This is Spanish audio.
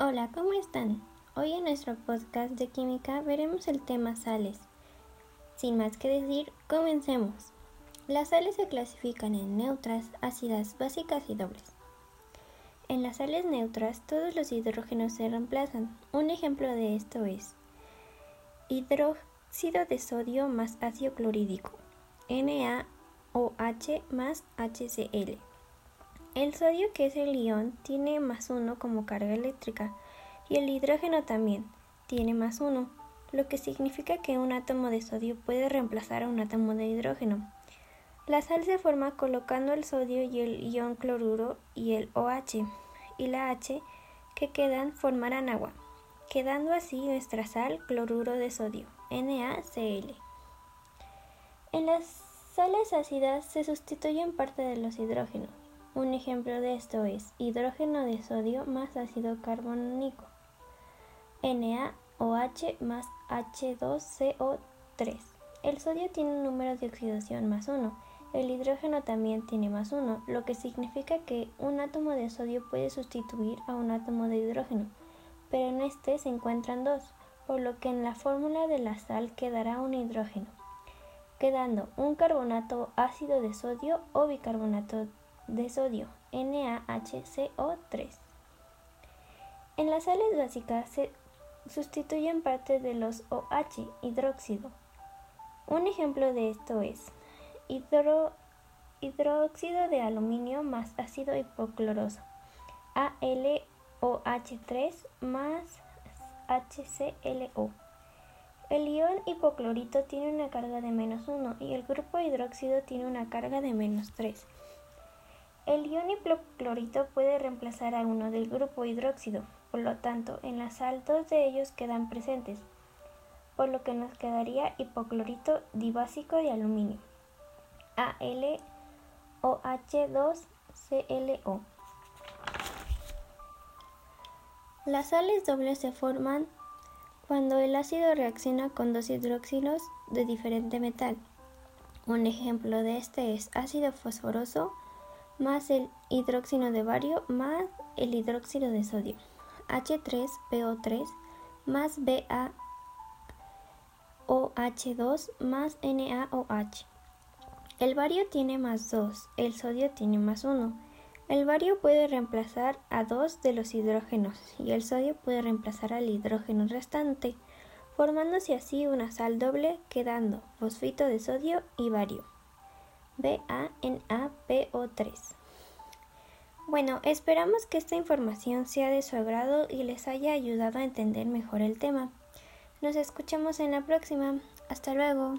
Hola, ¿cómo están? Hoy en nuestro podcast de química veremos el tema sales. Sin más que decir, comencemos. Las sales se clasifican en neutras, ácidas, básicas y dobles. En las sales neutras todos los hidrógenos se reemplazan. Un ejemplo de esto es hidróxido de sodio más ácido clorhídrico, NaOH más HCl. El sodio, que es el ion, tiene más uno como carga eléctrica y el hidrógeno también tiene más uno, lo que significa que un átomo de sodio puede reemplazar a un átomo de hidrógeno. La sal se forma colocando el sodio y el ion cloruro y el OH y la H que quedan formarán agua, quedando así nuestra sal cloruro de sodio, NaCl. En las sales ácidas se sustituyen parte de los hidrógenos un ejemplo de esto es hidrógeno de sodio más ácido carbónico, NaOH más H2CO3. El sodio tiene un número de oxidación más 1. El hidrógeno también tiene más 1, lo que significa que un átomo de sodio puede sustituir a un átomo de hidrógeno, pero en este se encuentran dos, por lo que en la fórmula de la sal quedará un hidrógeno, quedando un carbonato ácido de sodio o bicarbonato de sodio, NaHCO3. En las sales básicas se sustituyen parte de los OH, hidróxido. Un ejemplo de esto es hidróxido de aluminio más ácido hipocloroso, AlOH3 más HClO. El ion hipoclorito tiene una carga de menos 1 y el grupo hidróxido tiene una carga de menos 3. El ion hipoclorito puede reemplazar a uno del grupo hidróxido, por lo tanto, en la sal dos de ellos quedan presentes, por lo que nos quedaría hipoclorito dibásico de aluminio, AlOH2ClO. Las sales dobles se forman cuando el ácido reacciona con dos hidróxidos de diferente metal. Un ejemplo de este es ácido fosforoso más el hidróxido de bario más el hidróxido de sodio. H3PO3 más BaOH2 más NaOH. El bario tiene más 2, el sodio tiene más 1. El bario puede reemplazar a dos de los hidrógenos y el sodio puede reemplazar al hidrógeno restante, formándose así una sal doble quedando fosfito de sodio y bario. BANAPO3. Bueno, esperamos que esta información sea de su agrado y les haya ayudado a entender mejor el tema. Nos escuchamos en la próxima. Hasta luego.